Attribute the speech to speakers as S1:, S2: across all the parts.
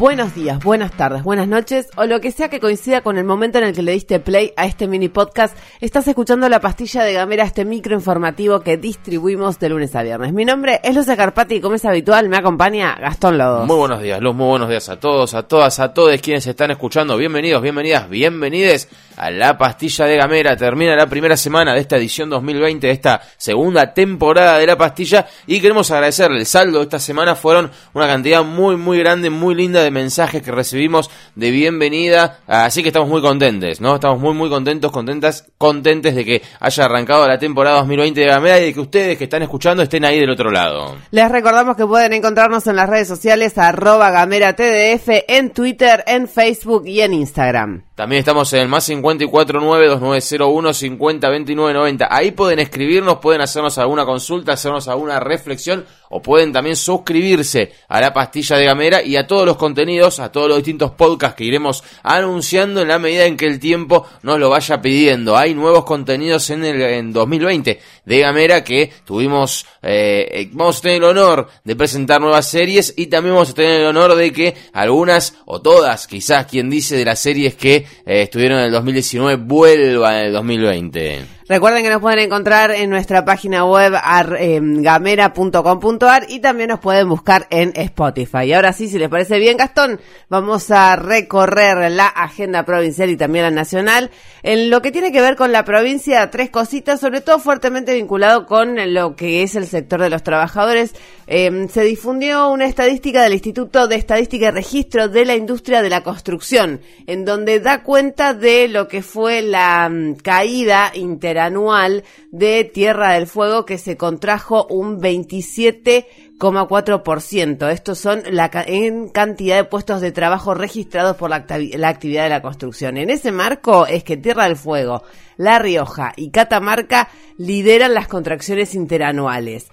S1: Buenos días, buenas tardes, buenas noches o lo que sea que coincida con el momento en el que le diste play a este mini podcast. Estás escuchando la pastilla de Gamera, este micro informativo que distribuimos de lunes a viernes. Mi nombre es Luz Carpati y como es habitual me acompaña Gastón Lodos.
S2: Muy buenos días, Luz, muy buenos días a todos, a todas, a todos quienes están escuchando. Bienvenidos, bienvenidas, bienvenides a la pastilla de Gamera. Termina la primera semana de esta edición 2020, de esta segunda temporada de la pastilla y queremos agradecerle. El saldo de esta semana fueron una cantidad muy, muy grande, muy linda de mensajes que recibimos de bienvenida, así que estamos muy contentes, ¿no? Estamos muy muy contentos, contentas, contentes de que haya arrancado la temporada 2020 de Gamera y de que ustedes que están escuchando estén ahí del otro lado.
S1: Les recordamos que pueden encontrarnos en las redes sociales arroba Gamera TDF, en Twitter, en Facebook y en Instagram.
S2: También estamos en el más 549-2901-502990. Ahí pueden escribirnos, pueden hacernos alguna consulta, hacernos alguna reflexión o pueden también suscribirse a la pastilla de Gamera y a todos los contenidos, a todos los distintos podcasts que iremos anunciando en la medida en que el tiempo nos lo vaya pidiendo. Hay nuevos contenidos en el en 2020 de Gamera que tuvimos, eh, vamos a tener el honor de presentar nuevas series y también vamos a tener el honor de que algunas o todas, quizás quien dice de las series que eh, estuvieron en el 2019 vuelva en el 2020.
S1: Recuerden que nos pueden encontrar en nuestra página web em, gamera.com.ar y también nos pueden buscar en Spotify. Y ahora sí, si les parece bien, Gastón, vamos a recorrer la agenda provincial y también la nacional. En lo que tiene que ver con la provincia, tres cositas, sobre todo fuertemente vinculado con lo que es el sector de los trabajadores. Em, se difundió una estadística del Instituto de Estadística y Registro de la Industria de la Construcción, en donde da cuenta de lo que fue la mm, caída interanual anual de Tierra del Fuego que se contrajo un 27,4%. Estos son la en cantidad de puestos de trabajo registrados por la, la, actividad de la construcción. En ese marco es que Tierra del Fuego, La Rioja y Catamarca lideran las contracciones interanuales.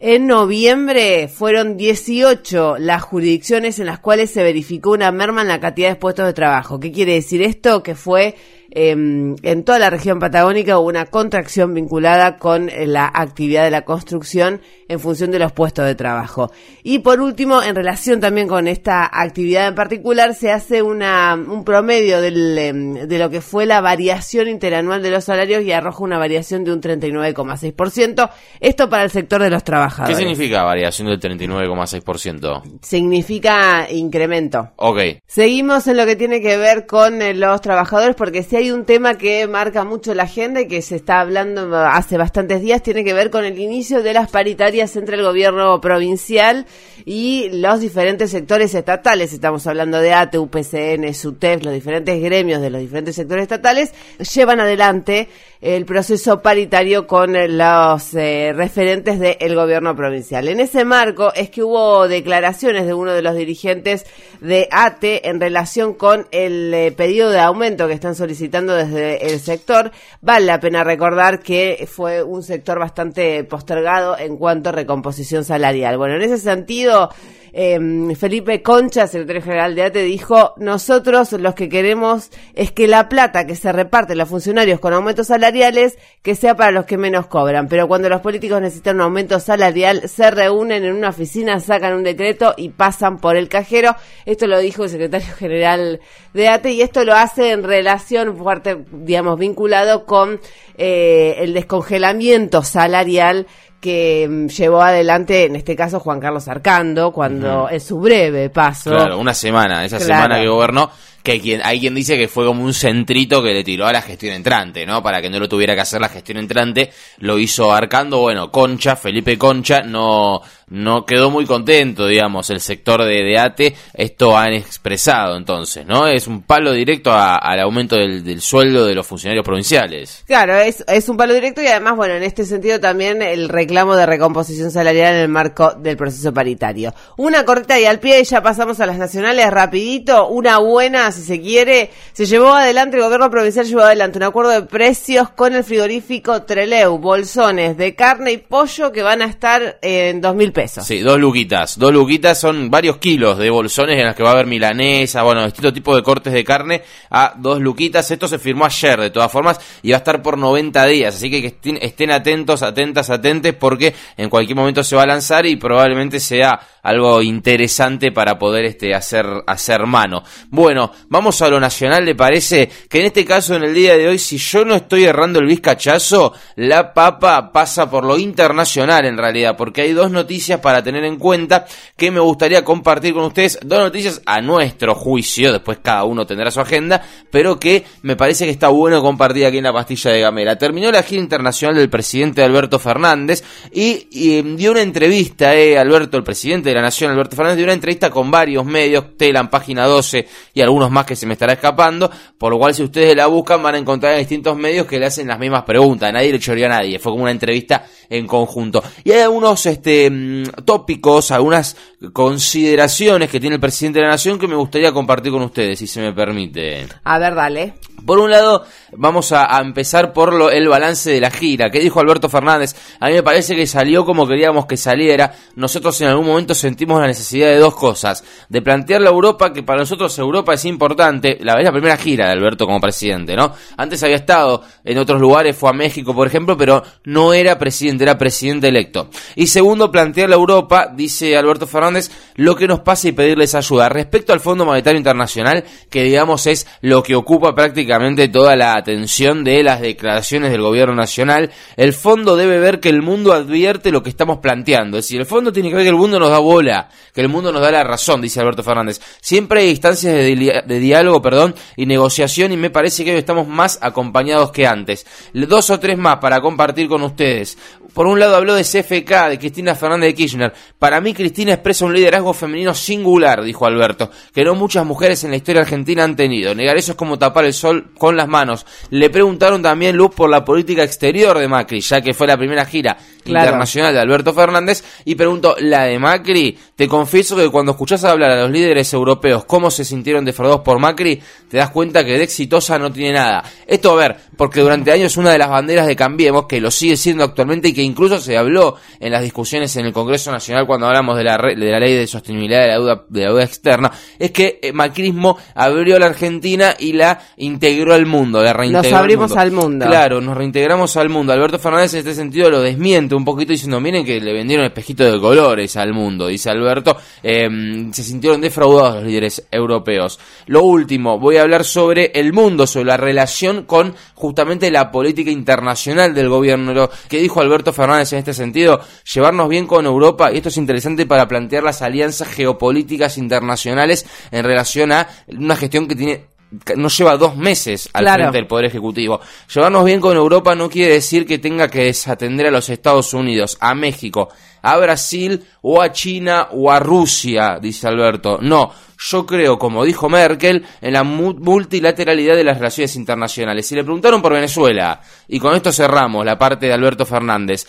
S1: En noviembre fueron 18 las jurisdicciones en las cuales se verificó una merma en la cantidad de puestos de trabajo. ¿Qué quiere decir esto? Que fue Em, en toda la región patagónica hubo una contracción vinculada con eh, la actividad de la construcción en función de los puestos de trabajo. Y por último, en relación también con esta actividad en particular, se hace una, un promedio del, em, de lo que fue la variación interanual de los salarios y arroja una variación de un 39,6%. Esto para el sector de los trabajadores.
S2: ¿Qué significa variación del 39,6%?
S1: Significa incremento.
S2: Ok.
S1: Seguimos en lo que tiene que ver con eh, los trabajadores porque si hay hay un tema que marca mucho la agenda y que se está hablando hace bastantes días, tiene que ver con el inicio de las paritarias entre el gobierno provincial y los diferentes sectores estatales. Estamos hablando de ATE, UPCN, SUTEF, los diferentes gremios de los diferentes sectores estatales, llevan adelante el proceso paritario con los eh, referentes del gobierno provincial. En ese marco es que hubo declaraciones de uno de los dirigentes de ATE en relación con el eh, pedido de aumento que están solicitando desde el sector. Vale la pena recordar que fue un sector bastante postergado en cuanto a recomposición salarial. Bueno, en ese sentido, eh, Felipe Concha, secretario general de ATE, dijo, nosotros los que queremos es que la plata que se reparte los funcionarios con aumentos salariales, que sea para los que menos cobran. Pero cuando los políticos necesitan un aumento salarial, se reúnen en una oficina, sacan un decreto y pasan por el cajero. Esto lo dijo el secretario general de ATE y esto lo hace en relación fuerte, digamos, vinculado con eh, el descongelamiento salarial que mm, llevó adelante, en este caso, Juan Carlos Arcando, cuando en su breve paso.
S2: Claro, una semana, esa semana que gobernó que quien, hay quien dice que fue como un centrito que le tiró a la gestión entrante, ¿no? Para que no lo tuviera que hacer la gestión entrante, lo hizo Arcando, bueno, Concha, Felipe Concha, no, no quedó muy contento, digamos, el sector de, de ATE, esto han expresado entonces, ¿no? Es un palo directo al aumento del, sueldo de los funcionarios provinciales.
S1: Claro, es, es un palo directo y además, bueno, en este sentido también el reclamo de recomposición salarial en el marco del proceso paritario. Una corta y al pie y ya pasamos a las nacionales rapidito, una buena si se quiere, se llevó adelante, el gobierno provincial llevó adelante un acuerdo de precios con el frigorífico Treleu, bolsones de carne y pollo que van a estar en dos mil
S2: Sí, dos luquitas. Dos luquitas son varios kilos de bolsones en las que va a haber milanesa, bueno, distintos tipos de cortes de carne a dos luquitas. Esto se firmó ayer, de todas formas, y va a estar por 90 días. Así que estén atentos, atentas, atentes, porque en cualquier momento se va a lanzar y probablemente sea algo interesante para poder este, hacer, hacer mano. Bueno, vamos a lo nacional, ¿le parece? Que en este caso, en el día de hoy, si yo no estoy errando el bizcachazo, la papa pasa por lo internacional en realidad, porque hay dos noticias para tener en cuenta que me gustaría compartir con ustedes. Dos noticias a nuestro juicio, después cada uno tendrá su agenda, pero que me parece que está bueno compartir aquí en la pastilla de Gamera. Terminó la gira internacional del presidente Alberto Fernández y, dio una entrevista, eh, Alberto, el presidente de la Nación, Alberto Fernández, dio una entrevista con varios medios, Telan, Página 12 y algunos más que se me estará escapando, por lo cual si ustedes la buscan van a encontrar en distintos medios que le hacen las mismas preguntas, nadie le choreó a nadie, fue como una entrevista en conjunto. Y hay algunos este, mm, tópicos, algunas consideraciones que tiene el presidente de la Nación que me gustaría compartir con ustedes, si se me permite.
S1: A ver, dale.
S2: Por un lado, vamos a, empezar por lo, el balance de la gira. ¿Qué dijo Alberto Fernández? A mí me parece que salió como queríamos que saliera. Nosotros en algún momento sentimos la necesidad de dos cosas. De plantear la Europa, que para nosotros Europa es importante. La, es la primera gira de Alberto como presidente, ¿no? Antes había estado en otros lugares, fue a México, por ejemplo, pero no era presidente, era presidente electo. Y segundo, plantear la Europa, dice Alberto Fernández, lo que nos pasa y pedirles ayuda. Respecto al Fondo Monetario Internacional, que digamos es lo que ocupa prácticamente toda la atención de las declaraciones del gobierno nacional, el fondo debe ver que el mundo advierte lo que estamos planteando. Es decir, el fondo tiene que ver que el mundo nos da bola, que el mundo nos da la razón, dice Alberto Fernández. Siempre hay instancias de, diálogo, perdón, y negociación y me parece que hoy estamos más acompañados que antes. Dos o tres más para compartir con ustedes. Por un lado habló de CFK, de Cristina Fernández de Kirchner. Para mí Cristina expresa un liderazgo femenino singular, dijo Alberto, que no muchas mujeres en la historia argentina han tenido. Negar eso es como tapar el sol con las manos. Le preguntaron también Luz por la política exterior de Macri, ya que fue la primera gira internacional de Alberto Fernández, y preguntó, ¿la de Macri? Te confieso que cuando escuchás hablar a los líderes europeos cómo se sintieron defraudados por Macri, te das cuenta que de exitosa no tiene nada. Esto, a ver, porque durante años una de las banderas de Cambiemos, que lo sigue siendo actualmente y que incluso se habló en las discusiones en el Congreso Nacional cuando hablamos de la, de la ley de sostenibilidad de la, deuda, de la deuda externa, es que el eh, macrismo abrió la Argentina y la integró al mundo, la reintegró
S1: Nos abrimos al mundo.
S2: Claro, nos reintegramos al mundo. Alberto Fernández en este sentido lo desmiente un poquito diciendo, miren que le vendieron espejito de colores al mundo, dice Alberto, eh, se sintieron defraudados los líderes europeos. Lo último, voy a hablar sobre el mundo, sobre la relación con justamente la política internacional del gobierno. Lo que dijo Alberto Fernández en este sentido, llevarnos bien con Europa, y esto es interesante para plantear las alianzas geopolíticas internacionales en relación a una gestión que tiene no lleva dos meses al frente del Poder Ejecutivo. Llevarnos bien con Europa no quiere decir que tenga que desatender a los Estados Unidos, a México, a Brasil o a China o a Rusia, dice Alberto. No, yo creo, como dijo Merkel, en la multilateralidad de las relaciones internacionales. Si le preguntaron por Venezuela, y con esto cerramos la parte de Alberto Fernández,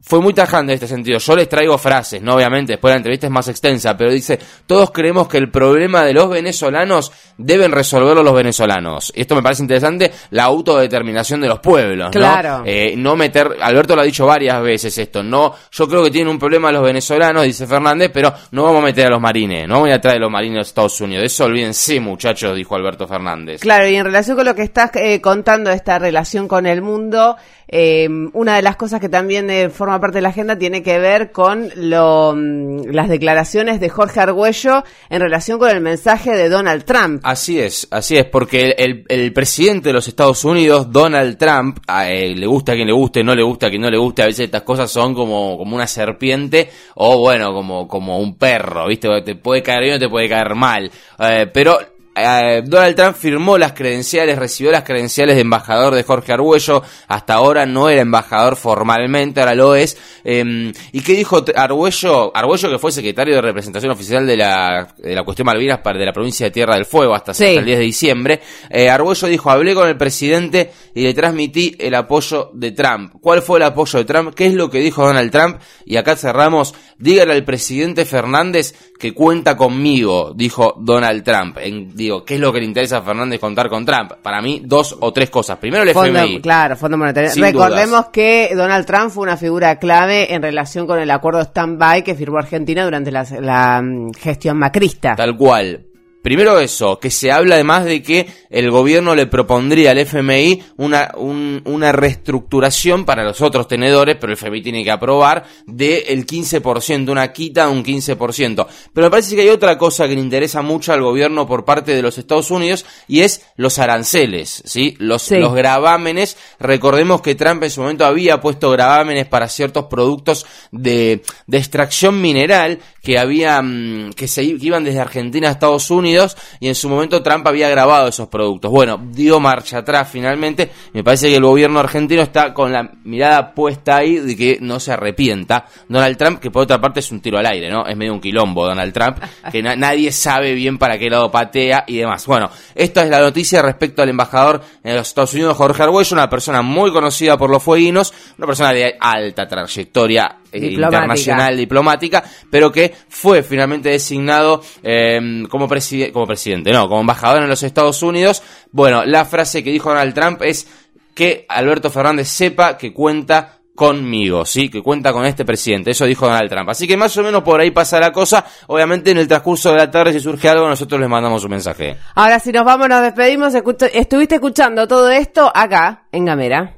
S2: fue muy tajante en este sentido. Yo les traigo frases, no obviamente, después la entrevista es más extensa, pero dice, todos creemos que el problema de los venezolanos deben resolverlo los venezolanos. Y esto me parece interesante, la autodeterminación de los pueblos,
S1: claro.
S2: ¿no? Eh, no meter, Alberto lo ha dicho varias veces esto, no, yo creo que tienen un problema los venezolanos, dice Fernández, pero no vamos a meter a los marines, no voy a traer a los marines de Estados Unidos. De eso olvídense, muchachos, dijo Alberto Fernández.
S1: Claro, y en relación con lo que estás eh, contando, esta relación con el mundo, eh, una de las cosas que también eh, forma parte de la agenda tiene que ver con lo, mm, las declaraciones de Jorge Argüello en relación con el mensaje de Donald Trump.
S2: Así es, así es, porque el, el presidente de los Estados Unidos, Donald Trump, eh, le gusta a quien le guste, no le gusta a quien no le guste, a veces estas cosas son como, como una serpiente o bueno, como, como un perro, ¿viste? Te puede caer bien o te puede caer mal, eh, pero eh, Donald Trump firmó las credenciales, recibió las credenciales de embajador de Jorge Arguello, hasta ahora no era embajador formalmente, ahora lo es. Em, ¿Y qué dijo Arguello? Arguello que fue secretario de representación oficial de la, de la cuestión Malvinas de la provincia de Tierra del Fuego hasta, el 10 de diciembre. Eh, Arguello dijo, hablé con el presidente y le transmití el apoyo de Trump. ¿Cuál fue el apoyo de Trump? ¿Qué es lo que dijo Donald Trump? Y acá cerramos, dígale al presidente Fernández que cuenta conmigo, dijo Donald Trump. En, digo, ¿qué es lo que le interesa a Fernández contar con Trump? Para mí, dos o tres cosas. Primero el
S1: Fondo-
S2: FMI.
S1: claro, Fondo Monetario.
S2: Sin
S1: Recordemos
S2: dudas.
S1: que Donald Trump fue una figura clave en relación con el acuerdo stand-by que firmó Argentina durante la, la, mm, gestión macrista.
S2: Tal cual. Primero eso, que se habla además de que el gobierno le propondría al FMI una, un- una reestructuración para los otros tenedores, pero el FMI tiene que aprobar del 15%, una quita de un 15%. Pero me parece que hay otra cosa que le interesa mucho al gobierno por parte de los Estados Unidos y es los aranceles, ¿sí? Los,
S1: Sí.
S2: los gravámenes. Recordemos que Trump en su momento había puesto gravámenes para ciertos productos de, de extracción mineral que había, mm, que se que iban desde Argentina a Estados Unidos y en su momento Trump había grabado esos productos. Bueno, dio marcha atrás finalmente. Me parece que el gobierno argentino está con la mirada puesta ahí de que no se arrepienta. Donald Trump, que por otra parte es un tiro al aire, ¿no? Es medio un quilombo Donald Trump, que na- nadie sabe bien para qué lado patea y demás. Bueno, esta es la noticia respecto al embajador en los Estados Unidos, Jorge Arguello, una persona muy conocida por los fueguinos, una persona de alta trayectoria
S1: Diplomática.
S2: internacional diplomática, pero que fue finalmente designado eh, como, preside- como presidente, no, como embajador en los Estados Unidos. Bueno, la frase que dijo Donald Trump es que Alberto Fernández sepa que cuenta conmigo, ¿sí? Que cuenta con este presidente. Eso dijo Donald Trump. Así que más o menos por ahí pasa la cosa. Obviamente en el transcurso de la tarde si surge algo nosotros les mandamos un mensaje.
S1: Ahora, si nos vamos, nos despedimos. Estuviste escuchando todo esto acá, en Gamera.